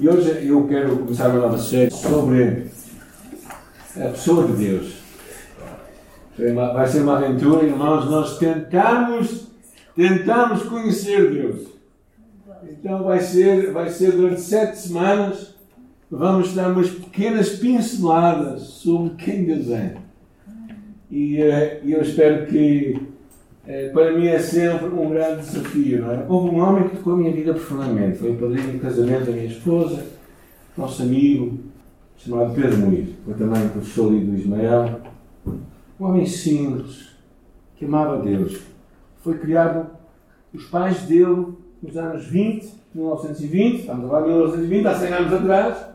E hoje eu quero começar uma nova série sobre a pessoa de Deus. Vai ser uma aventura, irmãos, nós tentamos, tentamos conhecer Deus. Então vai ser, vai ser durante sete semanas, vamos dar umas pequenas pinceladas sobre quem Deus é. E uh, eu espero que para mim é sempre um grande desafio. É? Houve um homem que tocou a minha vida profundamente. Foi o padrinho de casamento da minha esposa, nosso amigo, chamado Pedro Muniz. Foi também professor do Ismael. Um homem simples, que amava Deus. Foi criado, os pais dele, nos anos 20, 1920, estamos agora em 1920, há 100 anos atrás,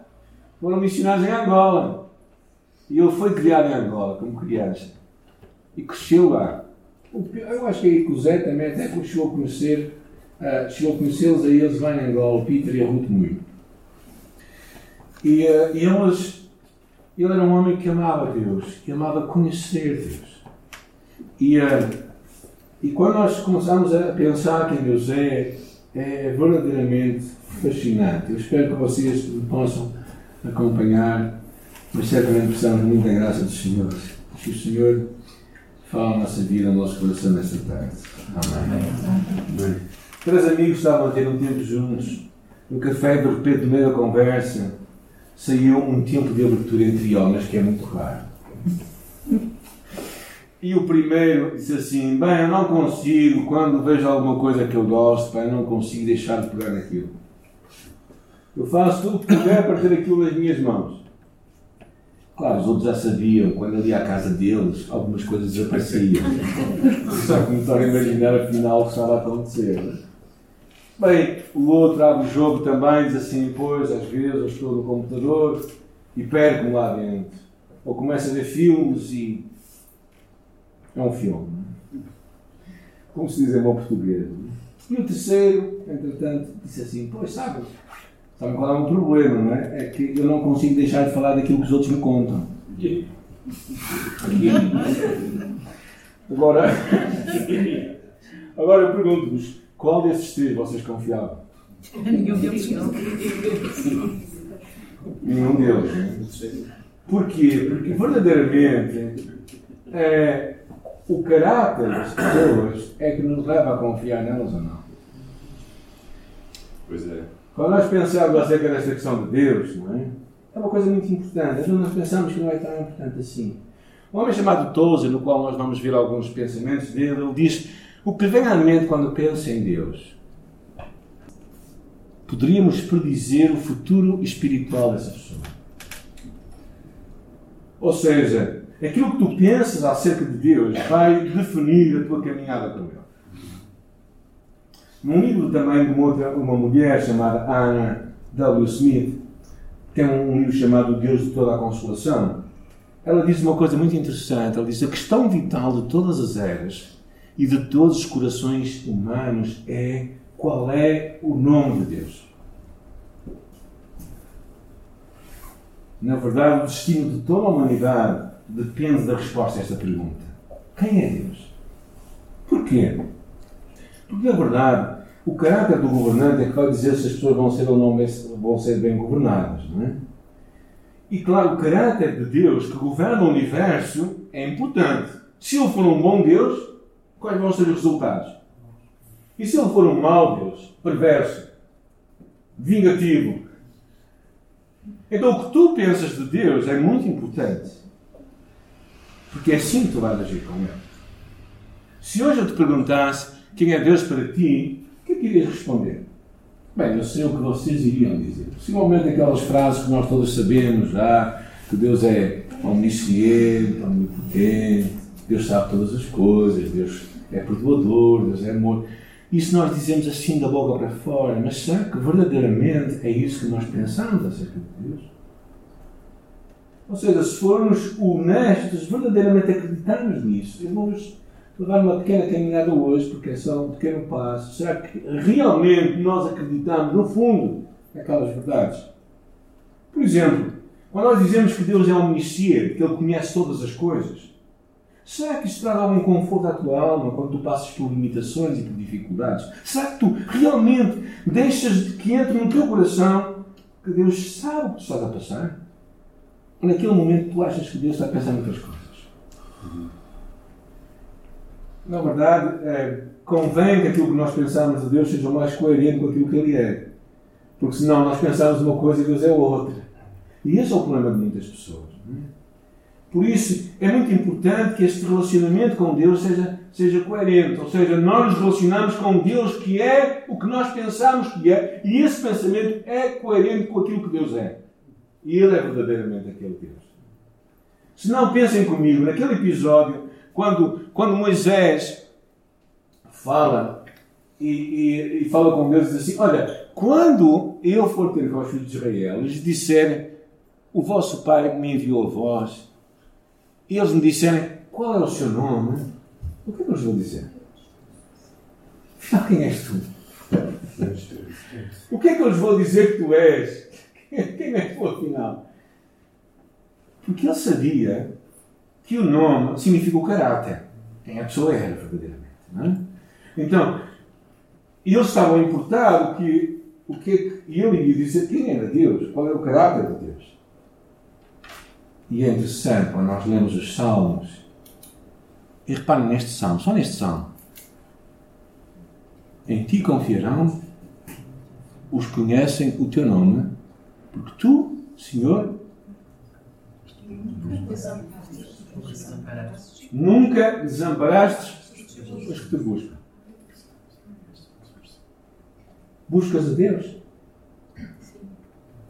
foram missionários em Angola. E ele foi criado em Angola, como criança e cresceu lá. Eu acho que aí que o Zé também até chegou a conhecer, uh, chegou a conhecê-los a eles lá em Angola, o Peter e a Ruth Moinho. E, uh, eles, ele era um homem que amava Deus, que amava conhecer Deus. E, uh, e quando nós começamos a pensar quem Deus é, é verdadeiramente fascinante. Eu espero que vocês possam acompanhar, mas certamente precisamos de muita graça do Senhor. Que o Senhor Fala a nossa vida, o nosso coração nesta tarde. Amém. Três amigos estavam a ter um tempo juntos. No café, de repente, no meio da conversa, saiu um tempo de abertura entre homens que é muito raro. E o primeiro disse assim: Bem, eu não consigo, quando vejo alguma coisa que eu gosto, bem, eu não consigo deixar de pegar aquilo. Eu faço tudo o que puder para ter aquilo nas minhas mãos. Claro, os outros já sabiam, quando ali à casa deles, algumas coisas desapareciam. Só começaram a imaginar afinal o que estava a acontecer. Bem, o outro abre o jogo também, diz assim, pois, às vezes eu estou no computador e perco-me lá dentro. Ou começa a ver filmes e. É um filme. Como se diz em bom português. E o terceiro, entretanto, disse assim, pois, sabe, Sabe qual é o problema, não é? É que eu não consigo deixar de falar daquilo que os outros me contam. Agora, agora eu pergunto-vos, qual desses três vocês confiavam? Nenhum deles não. Nenhum deles. Porquê? Porque verdadeiramente é, o caráter das pessoas é que nos leva a confiar nelas ou não. Pois é. Quando nós pensamos acerca desta questão de Deus, não é? É uma coisa muito importante. Às nós pensamos que não é tão importante assim. Um homem chamado Tozer, no qual nós vamos ver alguns pensamentos dele, ele diz: O que vem à mente quando pensa em Deus? Poderíamos predizer o futuro espiritual dessa pessoa. Ou seja, aquilo que tu pensas acerca de Deus vai definir a tua caminhada com Ele. Num livro também de uma, outra, uma mulher chamada Anna W. Smith, tem um, um livro chamado Deus de toda a Consolação. Ela diz uma coisa muito interessante. Ela diz: a questão vital de todas as eras e de todos os corações humanos é qual é o nome de Deus. Na verdade, o destino de toda a humanidade depende da resposta a esta pergunta: quem é Deus? Porquê? Porque, na verdade, o caráter do governante é que vai dizer se as pessoas vão ser ou não bem, vão ser bem governadas. Não é? E, claro, o caráter de Deus que governa o universo é importante. Se ele for um bom Deus, quais vão ser os resultados? E se ele for um mau Deus, perverso, vingativo? Então, o que tu pensas de Deus é muito importante. Porque é assim que tu vais agir com ele. Se hoje eu te perguntasse quem é Deus para ti, o que é que irias responder? Bem, eu sei o que vocês iriam dizer. Possivelmente aquelas frases que nós todos sabemos já, que Deus é omnisciente, omnipotente, Deus sabe todas as coisas, Deus é perdoador, Deus é amor. Isso nós dizemos assim da boca para fora, mas será que verdadeiramente é isso que nós pensamos acerca de Deus? Ou seja, se formos honestos, verdadeiramente acreditamos nisso, irmãos, Dar uma pequena caminhada hoje, porque é só um pequeno passo. Será que realmente nós acreditamos, no fundo, naquelas verdades? Por exemplo, quando nós dizemos que Deus é omnisciente, que Ele conhece todas as coisas, será que isto traz algum conforto à tua alma quando tu passas por limitações e por dificuldades? Será que tu realmente deixas que entre no teu coração que Deus sabe o que tu estás a passar. Naquele momento tu achas que Deus está a pensar em outras coisas. Na verdade, é, convém que aquilo que nós pensamos de Deus seja mais coerente com aquilo que Ele é. Porque senão nós pensamos uma coisa e Deus é outra. E esse é o problema de muitas pessoas. Por isso, é muito importante que este relacionamento com Deus seja, seja coerente. Ou seja, nós nos relacionamos com Deus que é o que nós pensamos que é, e esse pensamento é coerente com aquilo que Deus é. E Ele é verdadeiramente aquele Deus. Se não, pensem comigo, naquele episódio, quando, quando Moisés fala e, e, e, fala com Deus e diz assim: Olha, quando eu for ter com os filhos de Israel, eles disserem: O vosso pai me enviou a vós, e eles me disserem: Qual é o seu nome? O que é eu vos vou dizer? Afinal, quem és tu? O que é que eu lhes vou dizer que tu és? Quem és tu, afinal? Porque ele sabia que o nome significa o caráter. Quem a pessoa era, verdadeiramente. Não é? Então, eles estavam importados que o que e ele ia dizer quem era Deus, qual era o caráter de Deus. E é interessante quando nós lemos os Salmos, e reparem neste Salmo, só neste Salmo. Em ti confiarão os que conhecem o teu nome, porque tu, Senhor, nunca desamparaste os que te buscam. Buscas a Deus.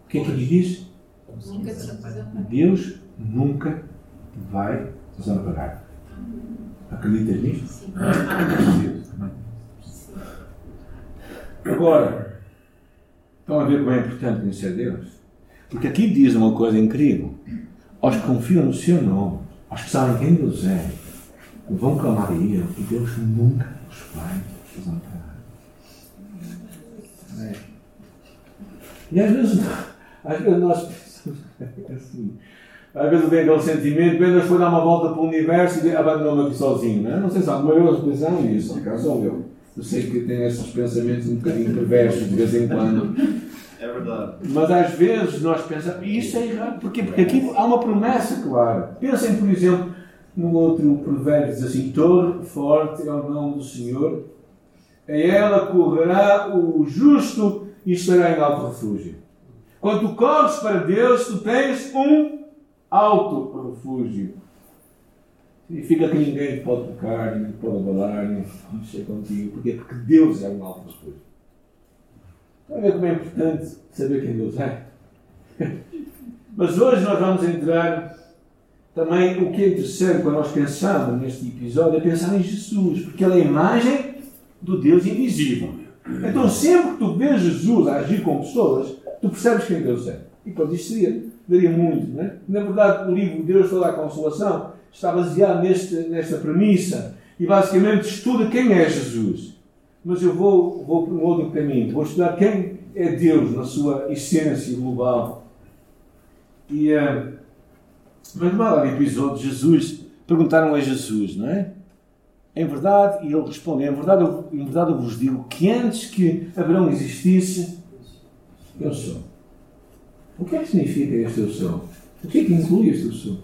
O que é que ele diz? Deus nunca te vai desamparar. Acreditas nisto? Agora, estão a ver como é importante conhecer Deus? Porque aqui diz uma coisa incrível. Aos que confiam no seu nome, aos que sabem quem Deus é, vão clamar a Ele e Deus nunca os vai. É. E às vezes, às vezes nós pensamos assim. Às vezes eu tenho aquele sentimento, Pedro foi dar uma volta para o universo e abandonou-me aqui sozinho. Não, é? não sei se alguma vez pensaram nisso, acaso sou eu. Eu sei que tenho esses pensamentos um bocadinho perversos de vez em quando. É verdade. Mas às vezes nós pensamos, e isso é errado. Porquê? Porque aqui há uma promessa clara. Pensem, por exemplo, no outro provérbio, diz assim: Torre forte é o nome do Senhor a ela correrá o justo e estará em alto refúgio. Quando tu corres para Deus, tu tens um alto refúgio. Significa que ninguém te pode tocar, ninguém te pode abalar, nem mexer contigo. Porquê? Porque Deus é um alto refúgio. A ver como é importante saber quem Deus é? Mas hoje nós vamos entrar também o que é interessante quando nós pensamos neste episódio é pensar em Jesus, porque ele é a imagem do Deus invisível. Então, sempre que tu vês Jesus agir com pessoas, tu percebes quem Deus é. E pronto, isto seria, daria muito, não é? Na verdade, o livro Deus toda a Consolação está baseado neste, nesta premissa e basicamente estuda quem é Jesus. Mas eu vou, vou um outro caminho. Vou estudar quem é Deus na sua essência global. E, uh, mas lá no episódio Jesus, perguntaram a Jesus, não é? Em verdade, e ele responde, em verdade, eu, em verdade eu vos digo que antes que Abraão existisse, eu sou. O que é que significa este eu sou? O que é que inclui este eu sou?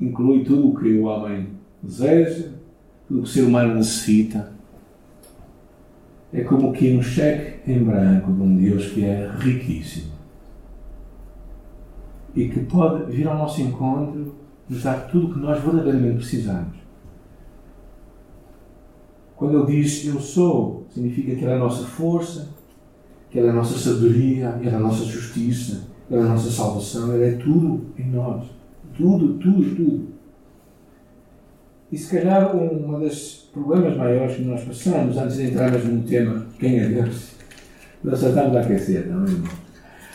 Inclui tudo o que o homem deseja, tudo o que o ser humano necessita. É como que um cheque em branco de um Deus que é riquíssimo e que pode vir ao nosso encontro nos dar tudo o que nós verdadeiramente precisamos. Quando Ele diz Eu sou, significa que Ele é a nossa força, que Ele é a nossa sabedoria, Ele é a nossa justiça, Ele é a nossa salvação, Ele é tudo em nós. Tudo, tudo, tudo. E se calhar um dos problemas maiores que nós passamos antes de entrarmos no tema quem é Deus, nós já estamos a aquecer, não é?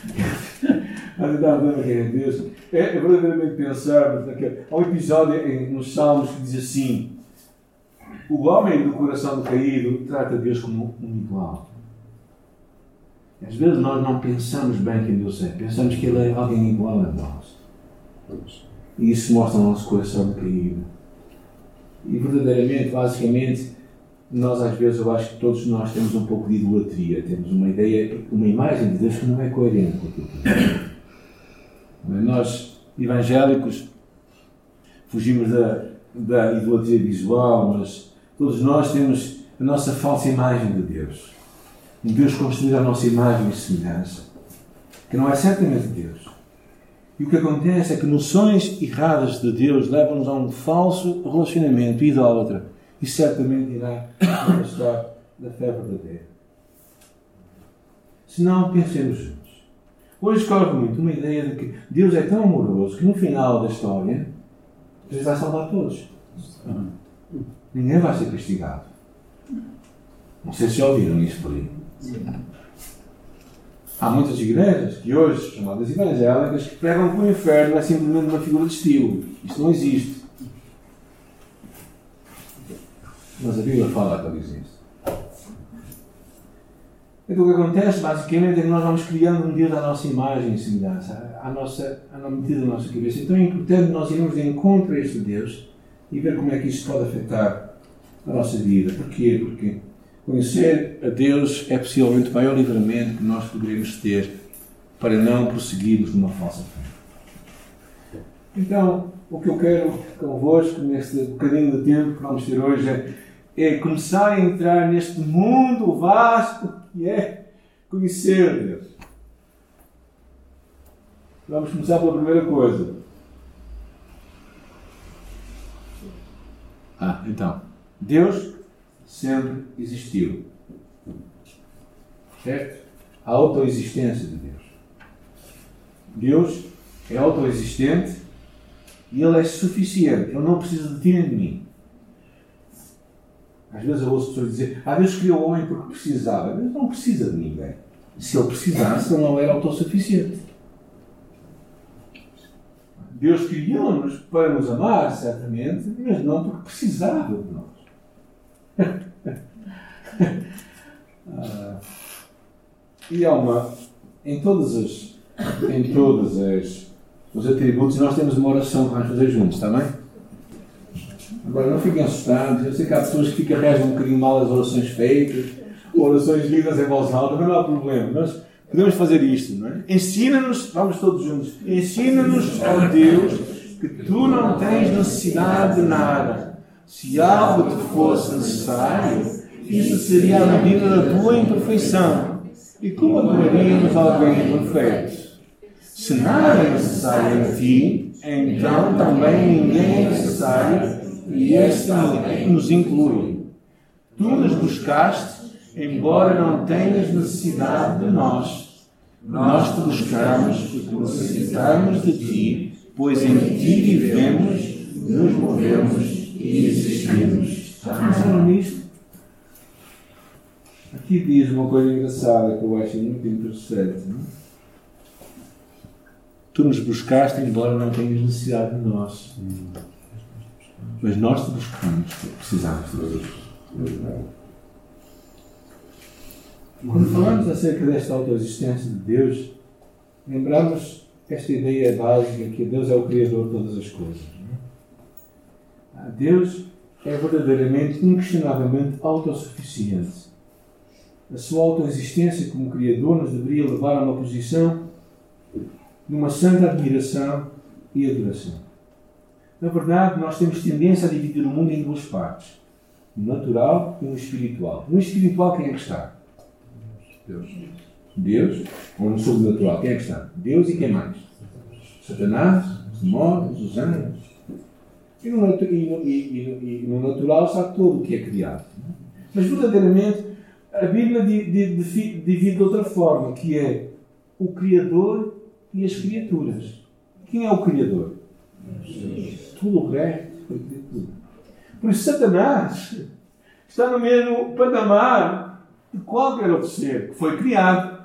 Nós estamos a quem é Deus é, é verdadeiramente pensarmos naquele. Há um episódio nos Salmos que diz assim: O homem do coração decaído trata Deus como um igual. Às vezes nós não pensamos bem quem Deus é, pensamos que Ele é alguém igual a nós. E isso mostra o nosso coração decaído. E verdadeiramente, basicamente, nós às vezes, eu acho que todos nós temos um pouco de idolatria, temos uma ideia, uma imagem de Deus que não é coerente com aquilo que Nós, evangélicos, fugimos da, da idolatria visual, mas todos nós temos a nossa falsa imagem de Deus. Um Deus construído à nossa imagem e semelhança, que não é certamente Deus. E o que acontece é que noções erradas de Deus levam-nos a um falso relacionamento idólatra e certamente irá afastar da fé verdadeira. Se não, pensemos juntos. Hoje corre muito uma ideia de que Deus é tão amoroso que no final da história Deus vai salvar todos. Ninguém vai ser castigado. Não sei se ouviram isso por aí. Há muitas igrejas que hoje, chamadas evangélicas, que pregam que o inferno é simplesmente uma figura de estilo. Isso não existe. Mas a Bíblia fala para dizer isso. Então o que acontece basicamente é que nós vamos criando um Deus à nossa imagem e semelhança, à, nossa, medida da nossa cabeça. Então é importante nós irmos de encontro a este Deus e ver como é que isso pode afetar a nossa vida. Porquê? Porque conhecer a Deus é possivelmente o maior livramento que nós poderemos ter para não prosseguirmos numa falsa fé. Então, o que eu quero convosco neste bocadinho de tempo que vamos ter hoje é é começar a entrar neste mundo vasto que é conhecer Deus. Vamos começar pela primeira coisa. Ah, então. Deus sempre existiu. Certo? A autoexistência de Deus. Deus é autoexistente e Ele é suficiente. Ele não precisa de ti nem de mim. Às vezes eu ouço pessoas dizer: Ah, Deus criou o homem porque precisava. Deus não precisa de ninguém. Se ele precisasse, ele não era autossuficiente. Deus criou-nos para nos amar, certamente, mas não porque precisava de nós. Ah, e há uma. Em todas as. Em todas as. Os atributos, nós temos uma oração que vamos fazer juntos, está bem? Agora, não fiquem assustados. Eu sei que há pessoas que ficam reagem um bocadinho mal às orações feitas, orações lidas em voz alta, mas não há problema. Nós podemos fazer isto, não é? Ensina-nos, vamos todos juntos, ensina-nos, ó Deus, que tu não tens necessidade de nada. Se algo te fosse necessário, isso seria a medida da tua imperfeição. E como adoraríamos alguém imperfeito? Se nada é necessário em ti, então também ninguém é necessário e este nos inclui. Tu nos buscaste, embora não tenhas necessidade de nós. Nós te buscamos porque necessitamos de ti, pois em ti vivemos, nos movemos e existimos. Já pensaram nisto? Aqui diz uma coisa engraçada que eu acho muito interessante. Não? Tu nos buscaste, embora não tenhas necessidade de nós. Mas nós te buscamos, precisamos de Deus. Quando falamos acerca desta autoexistência de Deus, lembramos esta ideia básica que Deus é o Criador de todas as coisas. Deus é verdadeiramente, inquestionavelmente autossuficiente. A sua autoexistência como Criador nos deveria levar a uma posição de uma santa admiração e adoração. Na verdade, nós temos tendência a dividir o mundo em duas partes: o natural e o espiritual. No espiritual, quem é que está? Deus. Deus. Ou no sobrenatural, quem é que está? Deus e quem mais? Satanás, os demónios, os anjos. E no, e, no, e, e no, natural está tudo o que é criado. Mas verdadeiramente, a Bíblia divide de outra forma, que é o Criador e as criaturas. Quem é o Criador? Tudo o resto foi. Por isso, Satanás está no mesmo patamar de qualquer outro ser que foi criado.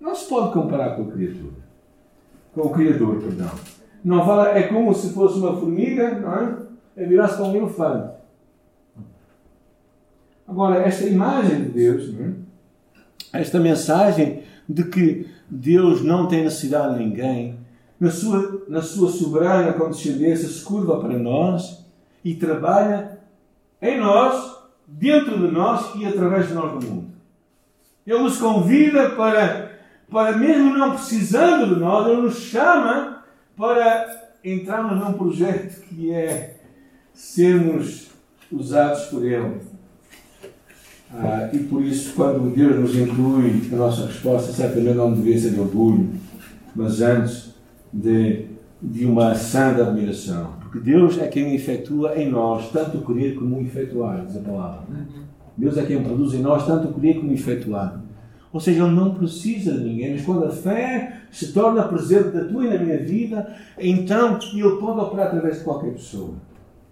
Não se pode comparar com a criatura. Com o Criador, perdão. Não fala, é como se fosse uma formiga, não é? É virar-se para um elefante. Agora, esta imagem de Deus, é? esta mensagem de que Deus não tem necessidade de ninguém, na sua, na sua soberana condescendência, se curva para nós e trabalha em nós dentro de nós e através de nós do mundo. Ele nos convida para, para mesmo não precisando de nós, Ele nos chama para entrarmos num projeto que é sermos usados por Ele. Ah, e por isso, quando Deus nos inclui, a nossa resposta certamente não deveria ser de orgulho, mas antes de, de uma santa admiração. Porque Deus é quem efetua em nós tanto o querer como o efetuar, diz a palavra. Deus é quem produz em nós tanto o querer como o efetuar. Ou seja, Ele não precisa de ninguém, mas quando a fé se torna presente na tua e na minha vida, então Ele pode operar através de qualquer pessoa.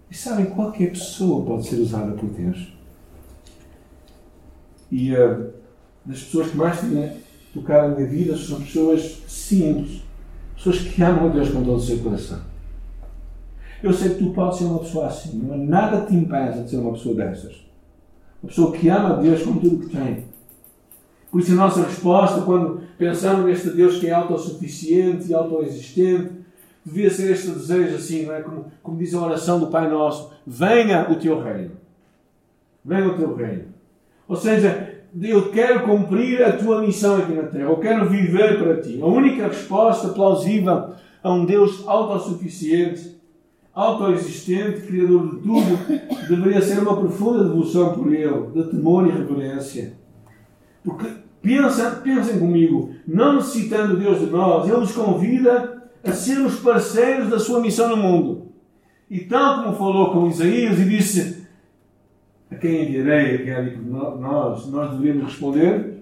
E sabem, qualquer pessoa pode ser usada por Deus. E uh, das pessoas que mais têm tocado na minha vida são pessoas simples, pessoas que amam a Deus com todo o seu coração. Eu sei que tu podes ser uma pessoa assim, não nada te impede de ser uma pessoa dessas. Uma pessoa que ama a Deus com tudo o que tem. Por isso, a nossa resposta, quando pensamos neste Deus que é autossuficiente e autoexistente, devia ser este desejo assim, não é? Como, como diz a oração do Pai Nosso: Venha o teu reino. Venha o teu reino. Ou seja, eu quero cumprir a tua missão aqui na Terra. Eu quero viver para ti. A única resposta plausível a um Deus autossuficiente, autoexistente, criador de tudo, deveria ser uma profunda devoção por Ele, de temor e reverência. Porque pensa, pensem comigo, não necessitando Deus de nós, Ele nos convida a sermos parceiros da sua missão no mundo. E tal como falou com Isaías e disse: A quem enviarei a quem nós? Nós devemos responder: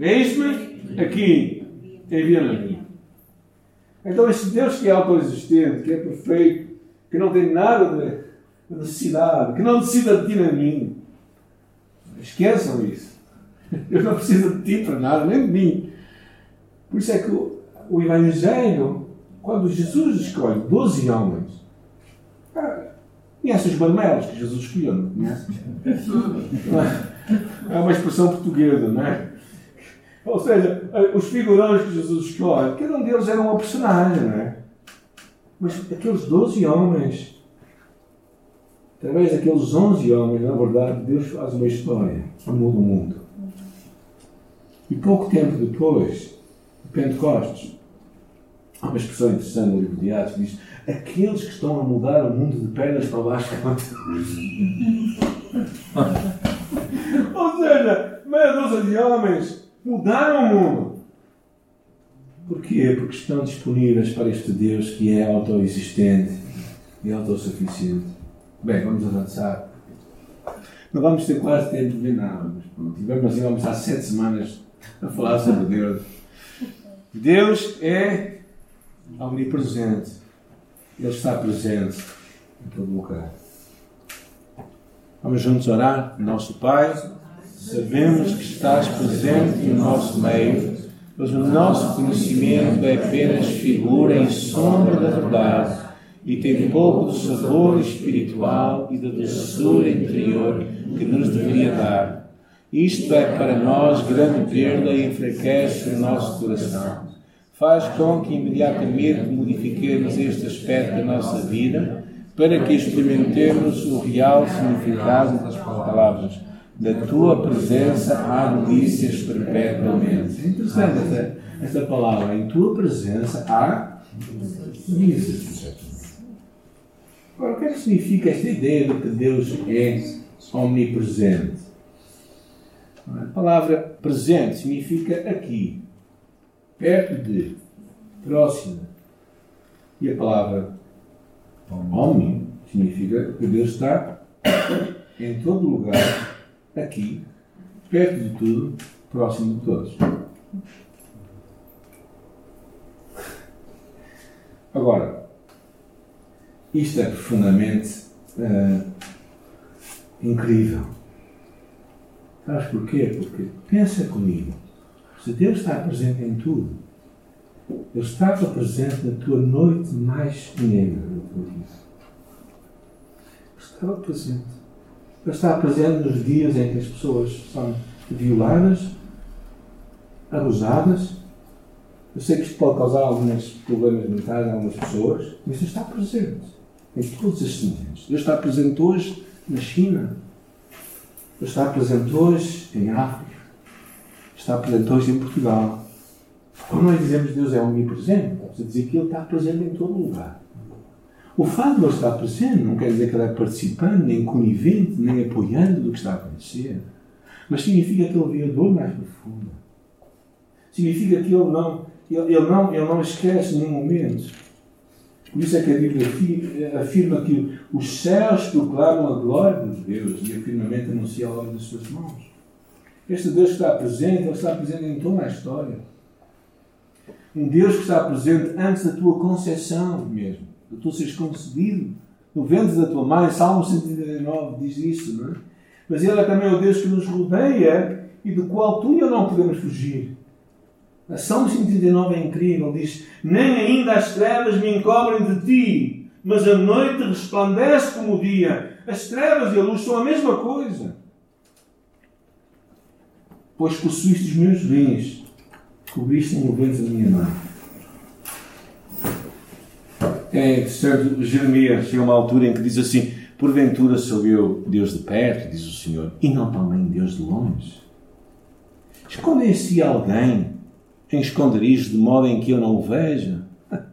Eis-me aqui, envia-me. Então, este Deus que é autoexistente, que é perfeito, que não tem nada de necessidade, que não necessita de ti nem mim, esqueçam isso. Eu não preciso de ti para nada, nem de mim. Por isso é que o, Evangelho, quando Jesus escolhe 12 homens, ah, conhece os marmelos que Jesus escolheu, não conhece? É uma expressão portuguesa, não é? Ou seja, os figurões que Jesus escolhe, cada um deles era uma personagem, não é? Mas aqueles 12 homens, através daqueles 11 homens, na verdade, Deus faz uma história que muda o mundo. E pouco tempo depois, de Pentecostes, há uma expressão interessante no livro de Atos que diz: Aqueles que estão a mudar o mundo de pernas para baixo Ou seja, meia dúzia de homens mudaram o mundo. Porquê? Porque estão disponíveis para este Deus que é autoexistente e autossuficiente. Bem, vamos avançar. Não vamos ter quase tempo de ver nada, mas pronto. Tivemos assim, vamos estar sete semanas a falar sobre Deus. Deus é omnipresente. Ele está presente em todo lugar. Vamos juntos orar. Nosso Pai, sabemos que estás presente no nosso meio, mas o nosso conhecimento é apenas figura e sombra da verdade e tem pouco do sabor espiritual e da doçura interior que nos deveria dar. Isto é para nós grande perda e enfraquece o nosso coração. Faz com que imediatamente modifiquemos este aspecto da nossa vida para que experimentemos o real significado das palavras. Da tua presença há delícias perpetuamente. É interessante esta, esta palavra. Em tua presença há delícias. Agora, o que é que significa esta ideia de que Deus é omnipresente? A palavra presente significa aqui, perto de, próximo. E a palavra omni significa que Deus está em todo lugar, aqui, perto de tudo, próximo de todos. Agora, isto é profundamente uh, incrível. Sabes porquê? Porque pensa comigo. Se Deus está presente em tudo, Ele estava presente na tua noite mais negra da tua vida. Estava presente. Ele está presente nos dias em que as pessoas são violadas, abusadas. Eu sei que isto pode causar alguns problemas mentais a algumas pessoas, mas Ele está presente em todos estes momentos. Ele está presente hoje na China, Ele está presente hoje em África. Está presente hoje em Portugal. Quando nós dizemos que Deus é omnipresente, estamos a dizer que Ele está presente em todo lugar. O fato de Ele estar presente não quer dizer que Ele é participante, nem conivente, nem apoiando do que está a acontecer. Mas significa que Ele vê a dor mais profunda. Significa que Ele não, ele, ele não, ele não esquece nenhum momento. Por isso é que a Bíblia afirma que os céus proclamam a glória de Deus e a firmamento anuncia a obra das suas mãos. Este Deus que está presente, Ele está presente em toda a história. Um Deus que está presente antes da tua concepção mesmo, de tu seres concebido. No ventre da tua mãe, Salmo 139 diz isso, não é? Mas Ele é também o Deus que nos rodeia e do qual tu e eu não podemos fugir. Salmo 139 é incrível, diz: Nem ainda as trevas me encobrem de ti, mas a noite resplandece como o dia. As trevas e a luz são a mesma coisa. Pois possuíste os meus bens, cobriste-me o vento da minha mão. É interessante, Jeremias chega uma altura em que diz assim: Porventura sou eu Deus de perto, diz o Senhor, e não também Deus de longe. Esconde-se alguém em esconderijos de modo em que eu não o veja?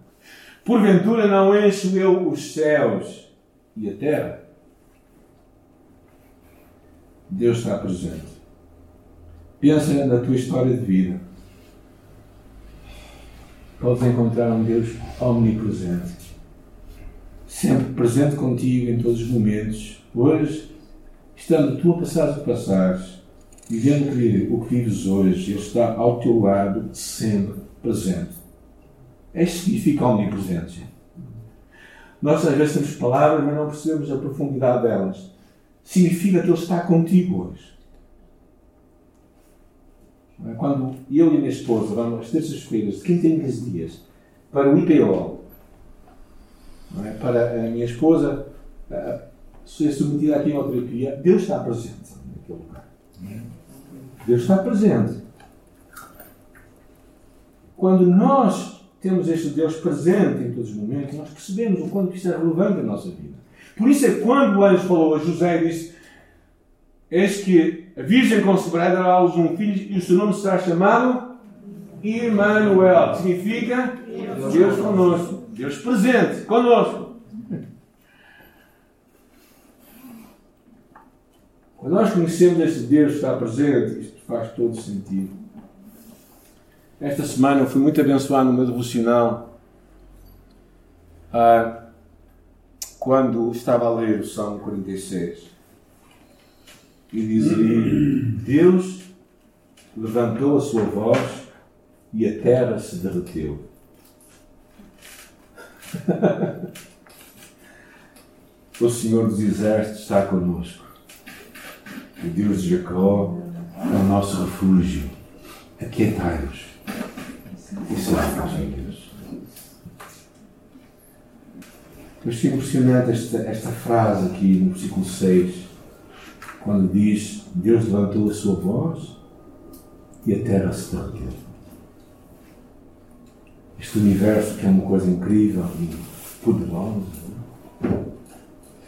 Porventura não encho eu os céus e a terra? Deus está presente. Pensa na tua história de vida. Podes encontrar um Deus omnipresente, sempre presente contigo em todos os momentos. Hoje, estando tu a passar o que passares, vivendo o que vives hoje, está ao teu lado, sempre presente. É isso significa omnipresença. Nós às vezes temos palavras, mas não percebemos a profundidade delas. Significa que Ele está contigo hoje. É? Quando eu e a minha esposa vamos às terças-feiras, de 15 em 15 dias, para o IPO, é? para a minha esposa ser submetida aqui a uma terapia, Deus está presente naquele lugar. Deus está presente. Quando nós temos este Deus presente em todos os momentos, nós percebemos o quanto isso é relevante na nossa vida. Por isso é que quando o anjo falou a José e disse: Eis que a Virgem conceberá dará-lhes um filho e o seu nome será chamado Emmanuel, significa Deus conosco, Deus presente conosco. Quando nós conhecemos este Deus que está presente, isto faz todo sentido. Esta semana eu fui muito abençoado no meu devocional ah, quando estava a ler o Salmo 46 e dizia: Deus levantou a sua voz e a terra se derreteu. o Senhor dos Exércitos está conosco. O Deus de Jacó é o nosso refúgio. Aquietai-vos. É a de Deus. Eu estou impressionante esta, esta frase aqui no versículo 6, quando diz: Deus levantou a sua voz e a terra se derreteu. Este universo que é uma coisa incrível e poderosa,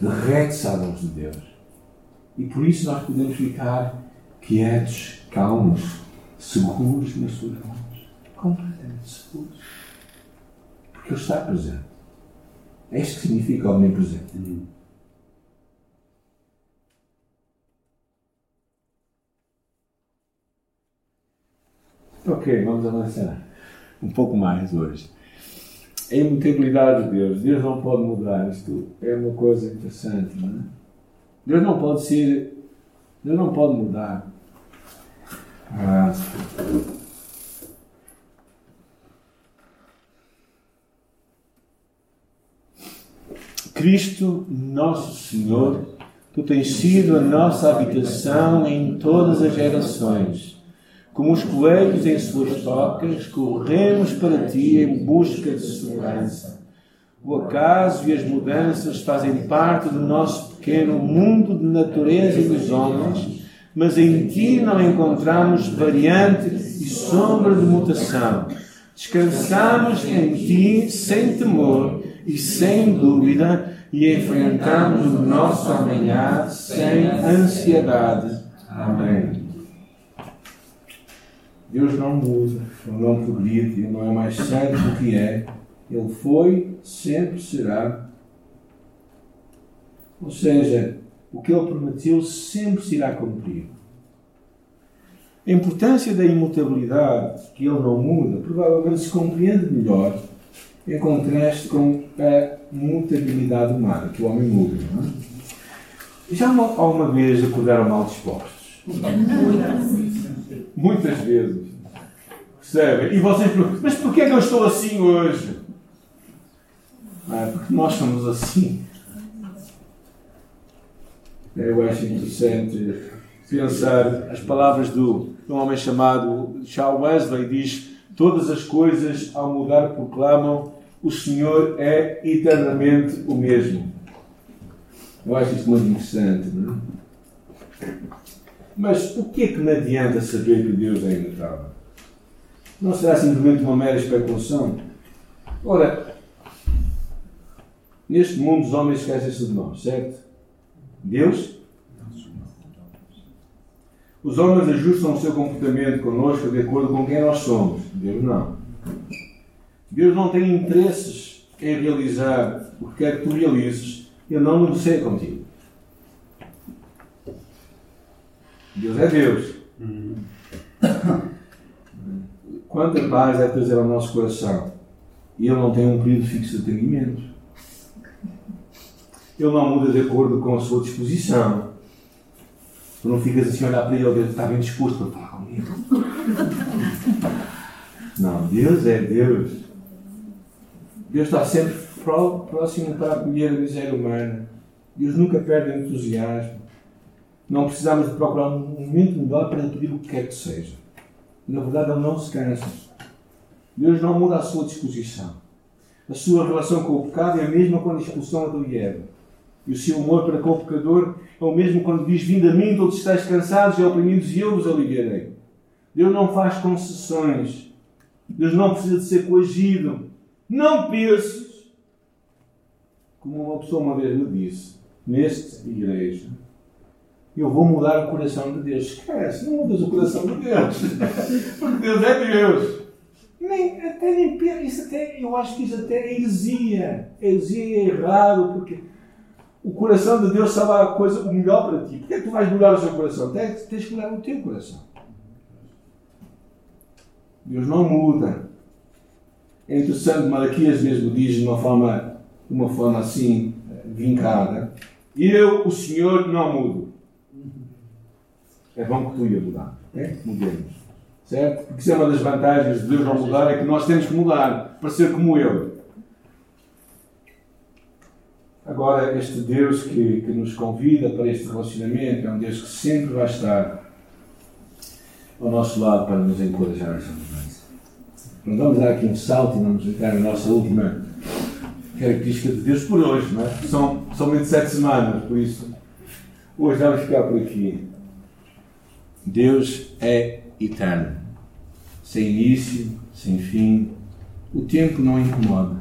derrete-se à luz de Deus. E por isso nós podemos ficar quietos, calmos, seguros nas suas mãos. Completamente seguros. Porque Ele está presente. É isto que significa omnipresente. Ok, vamos avançar um pouco mais hoje. A imutabilidade de Deus. Deus não pode mudar isto. É uma coisa interessante, não é? Deus não pode ser. Deus não pode mudar. Cristo, nosso Senhor, tu tens sido a nossa habitação em todas as gerações. Como os coelhos em suas tocas, corremos para ti em busca de segurança. O acaso e as mudanças fazem parte do nosso pequeno mundo de natureza e dos homens, mas em ti não encontramos variante e sombra de mutação. Descansamos em ti sem temor e sem dúvida e enfrentamos o nosso amanhã sem ansiedade. Amém. Deus não muda, não progride, não é mais santo do que é. Ele foi, sempre será. Ou seja, o que Ele prometeu sempre se irá cumprir. A importância da imutabilidade, que Ele não muda, provavelmente se compreende melhor em contraste com a mutabilidade humana, que o homem muda. Não é? Já alguma vez acordaram mal dispostos? Muitas vezes. Percebem? E vocês perguntam, mas porquê é que eu estou assim hoje? Ah, porque nós somos assim. Eu acho interessante pensar as palavras do, de um homem chamado Charles Wesley, diz todas as coisas ao mudar proclamam o Senhor é eternamente o mesmo. Eu acho isto muito interessante, não é? Mas o que é que me adianta saber que Deus é imutável? Não será simplesmente uma mera especulação? Ora, neste mundo os homens esquecem-se de nós, certo? Deus? Os homens ajustam o seu comportamento connosco de acordo com quem nós somos. Deus não. Deus não tem interesses em realizar o que quer que tu realizes. Ele não negocia contigo. Deus é Deus. Quanta paz é trazer ao nosso coração. E Ele não tem um período fixo de atendimento. Ele não muda de acordo com a sua disposição. Tu não ficas assim a olhar para ele, ele está bem disposto para falar comigo. Não, Deus é Deus. Deus está sempre próximo para acolher a miséria humana. Deus nunca perde entusiasmo. Não precisamos de procurar um momento melhor para pedir o que quer que seja. Na verdade, Ele não se cansa. Deus não muda a sua disposição. A sua relação com o pecado é a mesma quando a expulsão Adão e Eva. E o seu amor para com o pecador é o mesmo quando diz: Vindo a mim, todos estáis cansados e oprimidos, e eu vos aliviarei. Deus não faz concessões. Deus não precisa de ser coagido. Não penses, como uma pessoa uma vez me disse, nesta igreja, eu vou mudar o coração de Deus. Esquece, não mudas o coração de Deus. Porque Deus é Deus. Nem, até nem isso até, eu acho que isso até é heresia. Heresia é errado, porque o coração de Deus sabe a coisa, o melhor para ti. Porquê é que tu vais mudar o seu coração? Tens, tens que mudar o teu coração. Deus não muda. É interessante, Malaquias mesmo diz de uma forma, uma forma assim, vincada: Eu, o Senhor, não mudo. É bom que tu ia mudar. É? Mudemos. Certo? Porque isso é uma das vantagens de Deus não mudar, é que nós temos que mudar para ser como Ele. Agora, este Deus que, que nos convida para este relacionamento é um Deus que sempre vai estar ao nosso lado para nos encorajar. Então, vamos dar aqui um salto e vamos entrar na nossa última característica de Deus por hoje, não é? São somente sete semanas, por isso hoje vamos ficar por aqui. Deus é eterno, sem início, sem fim. O tempo não incomoda.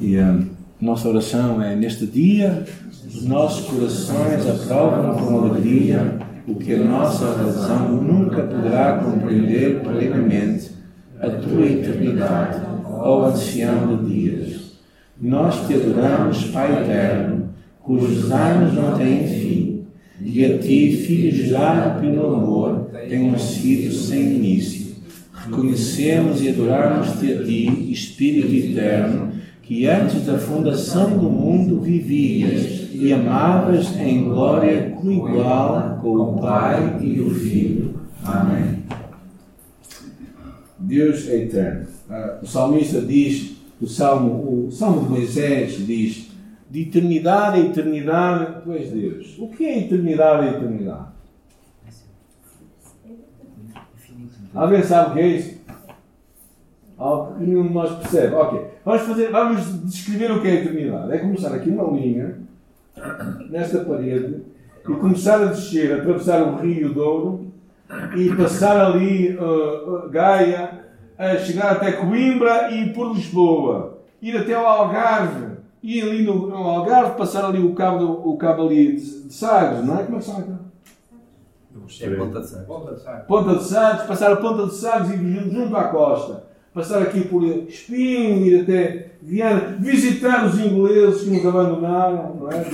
E a nossa oração é: neste dia, os nossos corações aprovam com alegria o que a nossa razão nunca poderá compreender plenamente a tua eternidade, ó ancião de dias. Nós te adoramos, Pai eterno, cujos anos não têm fim, e a ti, Filho gerado pelo amor, temos sido sem início. Reconhecemos e adoramos-te a ti, Espírito eterno, que antes da fundação do mundo vivias e amavas em glória coigual com o Pai e o Filho. Amém. Deus é eterno. O salmista diz, o salmo, o salmo de Moisés diz, de eternidade a eternidade, tu és Deus. O que é eternidade a eternidade? Alguém sabe o que é isso? Nenhum de nós percebe. Ok. Vamos, fazer, vamos descrever o que é a eternidade. É começar aqui uma linha, nesta parede, e começar a descer, a atravessar o Rio Douro, e passar ali uh, uh, Gaia, a chegar até Coimbra e ir por Lisboa. Ir até o Algarve, e ali no, no Algarve passar ali o cabo, do, o cabo ali de, de Sagres, não é? Como é que se chama? É Ponta de Sagres. Ponta de Sagres, passar a Ponta de Sagres e ir junto à costa. Passar aqui por Espinho, ir até Viana, visitar os ingleses que nos abandonaram, não é?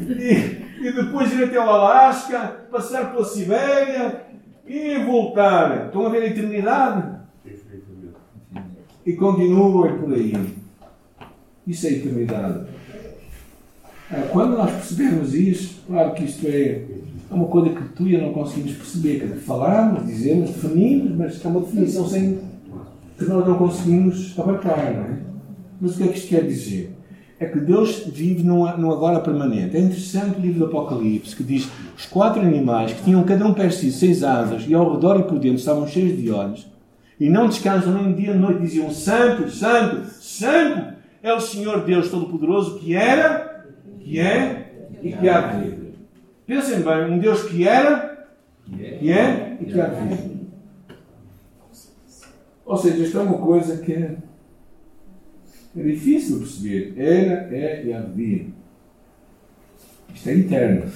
E, e depois ir até o Alasca, passar pela Sibéria e voltar. Estão a ver a eternidade? E continuem por aí. Isso é eternidade. Ah, quando nós percebemos isso, claro que isto é uma coisa que tu e eu não conseguimos perceber. Falamos, dizemos, definimos, mas é uma definição sem, que nós não conseguimos abarcar. Não é? Mas o que é que isto quer dizer? É que Deus vive no, agora permanente. É interessante o livro do Apocalipse que diz os quatro animais que tinham cada um perto si seis asas e ao redor e por dentro estavam cheios de olhos e não descansam nem dia nem noite, diziam Santo, Santo, Santo é o Senhor Deus Todo-Poderoso que era, que é e que há de vir. Pensem bem, um Deus que era, que é e que há de vir. Ou seja, isto é uma coisa que é, é difícil de perceber. Era, é e vir. Isto é interno.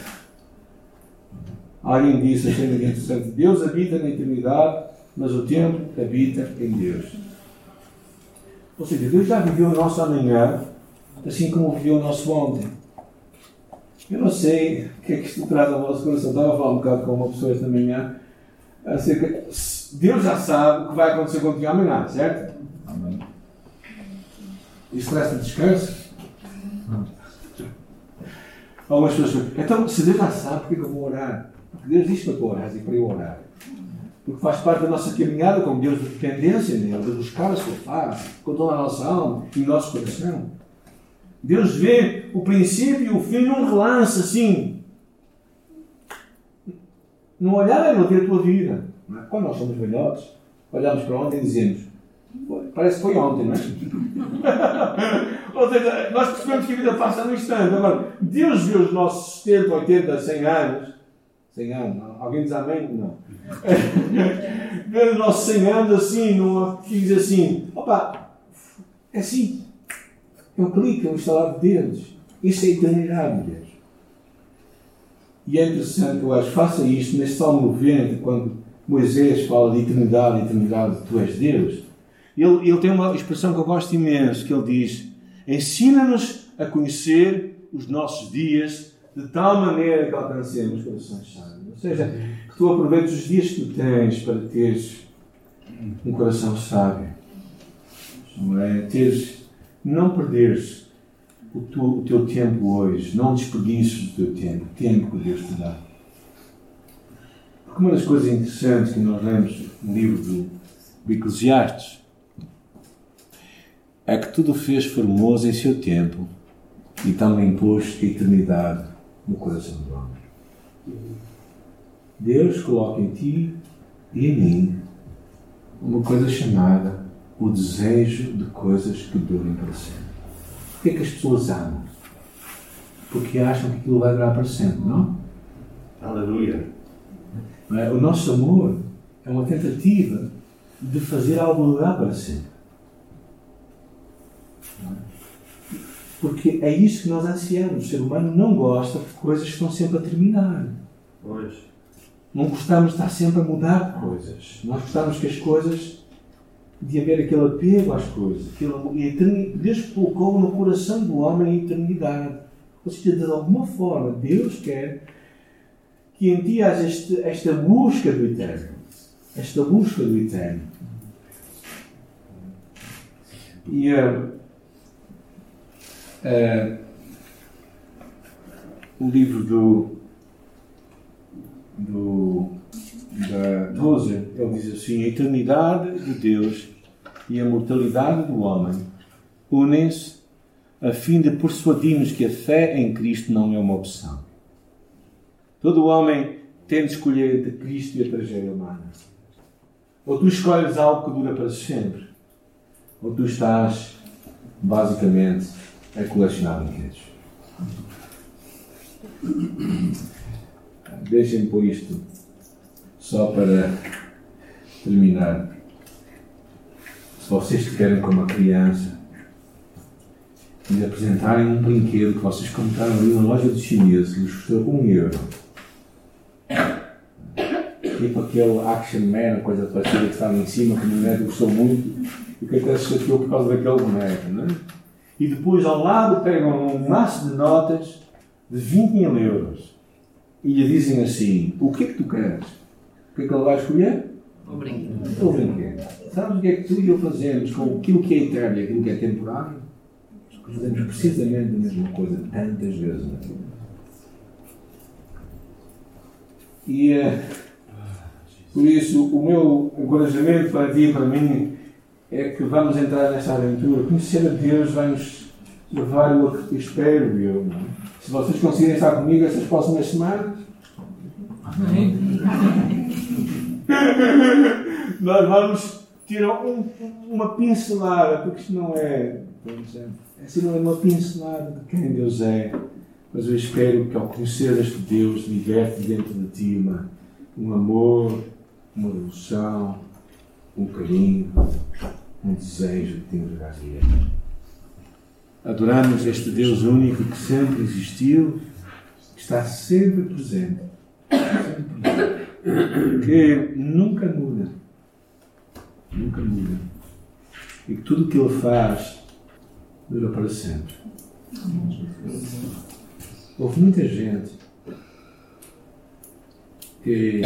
Alguém disse, achei muito interessante, Deus habita na eternidade, mas o tempo habita em Deus. Ou seja, Deus já viveu o nosso amanhã, assim como viveu o nosso ontem. Eu não sei o que é que isto traz ao vosso coração. Estava a falar um bocado com uma pessoa esta manhã acerca. Deus já sabe o que vai acontecer contigo amanhã, certo? Amém. Isso traz-te descanso? Algumas pessoas então, se Deus já sabe, por que eu vou orar? Porque Deus diz para tu orares e para eu orar porque faz parte da nossa caminhada com Deus de dependência nele, de buscar a sua paz, com toda a nossa alma e o nosso coração. Deus vê o princípio e o fim num relance assim. Não olhar não ver a tua vida. É? Quando nós somos velhotes, olhamos para ontem e dizemos: Parece que foi ontem, não é? Ou seja, nós percebemos que a vida passa num instante. Agora, Deus vê os nossos 70, 80, 100 anos. 100 anos? Alguém diz amém? Não ver o nosso 100 anos assim, numa, que diz assim: opa, é assim, é um clique, é instalar de dedos. Isso é eternidade, Deus. E é interessante, eu acho, faça isto neste Salmo 90, quando Moisés fala de eternidade, eternidade, tu és Deus. Ele, ele tem uma expressão que eu gosto imenso, que ele diz: ensina-nos a conhecer os nossos dias de tal maneira que alcancemos corações sábios. Ou seja, tu aproveites os dias que tu tens para teres um coração sábio. Não é? Teres, não perderes o, tu, o teu tempo hoje, não desperdices o teu tempo, o tempo que Deus te dá. Porque uma das coisas interessantes que nós lemos no livro do, do Eclesiastes é que tudo fez formoso em seu tempo e também pôs a eternidade no coração do homem. Deus coloca em ti e em mim uma coisa chamada o desejo de coisas que durem para sempre. Porquê é que as pessoas amam? Porque acham que aquilo vai durar para sempre, não? Aleluia. É? O nosso amor é uma tentativa de fazer algo durar para sempre. Porque é isso que nós ansiamos. O ser humano não gosta de coisas que estão sempre a terminar. Pois. Não gostamos de estar sempre a mudar coisas. Nós gostamos que as coisas, de haver aquele apego às coisas. Aquele, Deus colocou no coração do homem a eternidade. Ou seja, de alguma forma, Deus quer que em ti haja este, esta busca do eterno. Esta busca do eterno. E uh, uh, o livro do do, da Tozer, ele diz assim: a eternidade de Deus e a mortalidade do homem unem-se a fim de persuadir-nos que a fé em Cristo não é uma opção. Todo homem tem de escolher entre Cristo e a tragédia humana. Ou tu escolhes algo que dura para sempre, ou tu estás, basicamente, a colecionar brinquedos. Deixem-me pôr isto só para terminar. Se vocês querem como uma criança e apresentarem um brinquedo que vocês compraram ali na loja de chineses lhes custou um euro. Tipo aquele Action Man, coisa parecida que estava em cima, que o boneco gostou muito e que até se chateou por causa daquele boneco, não é? E depois ao lado pegam um maço de notas de 20 mil euros e lhe dizem assim: O que é que tu queres? O que é que ele vai escolher? O brinquedo. O brinquedo. Sabes o que é que tu e eu fazemos com aquilo que é eterno e aquilo que é temporário? Fazemos precisamente a mesma coisa tantas vezes na vida. E eh, por isso, o meu encorajamento para ti e para mim é que vamos entrar nesta aventura. Conhecer a Deus vai-nos levar, eu espero eu. Se vocês conseguirem estar comigo essas próximas semanas, nós vamos tirar um, uma pincelada, porque isto não é. É assim, não é uma pincelada de quem Deus é. Mas eu espero que ao conhecer este Deus liberte dentro de ti uma, um amor, uma devoção, um carinho, um desejo de te entregar a Ele. Adoramos este Deus único que sempre existiu, que está sempre presente, sempre que nunca muda, nunca muda, e que tudo o que Ele faz dura para sempre. Houve muita gente que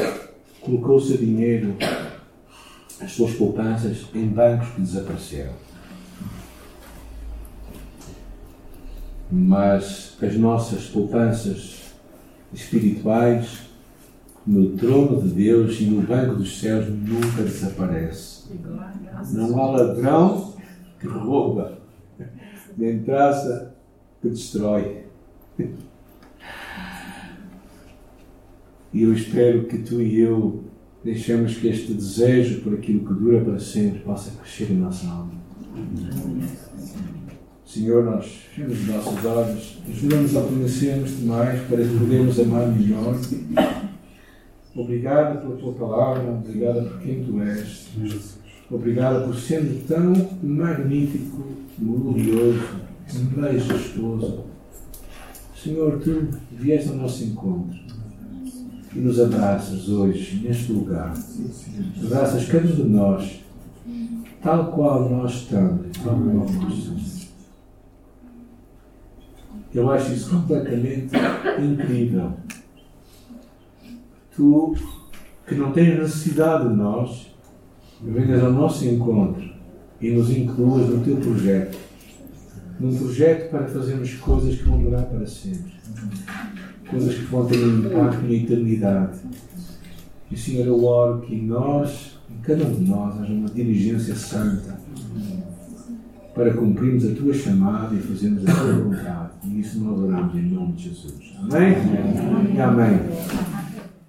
colocou o seu dinheiro, as suas poupanças, em bancos que desapareceram. Mas as nossas poupanças espirituais, no trono de Deus e no banco dos céus, nunca desaparece. Não há ladrão que rouba, nem traça que destrói. E eu espero que tu e eu deixemos que este desejo por aquilo que dura para sempre possa crescer em nossa alma. Senhor, nós fechamos os nossos olhos, ajuda-nos a conhecermos-te mais para podermos amar melhor. Obrigado pela tua palavra, obrigado por quem tu és. Obrigado por sendo tão magnífico, glorioso, majestoso. Senhor, tu vieste ao nosso encontro e nos abraças hoje, neste lugar. Abraças cada um de nós, tal qual nós estamos, tal qual nós somos. Eu acho isso completamente incrível. Tu, que não tens necessidade de nós, venhas ao nosso encontro e nos incluas no teu projeto. Num projeto para fazermos coisas que vão durar para sempre. Coisas que vão ter um impacto na eternidade. E, Senhor, eu oro que em nós, em cada um de nós, haja uma diligência santa para cumprirmos a tua chamada e fazermos a tua vontade. E isso nós oramos em nome de Jesus. Amém? Amém. Amém.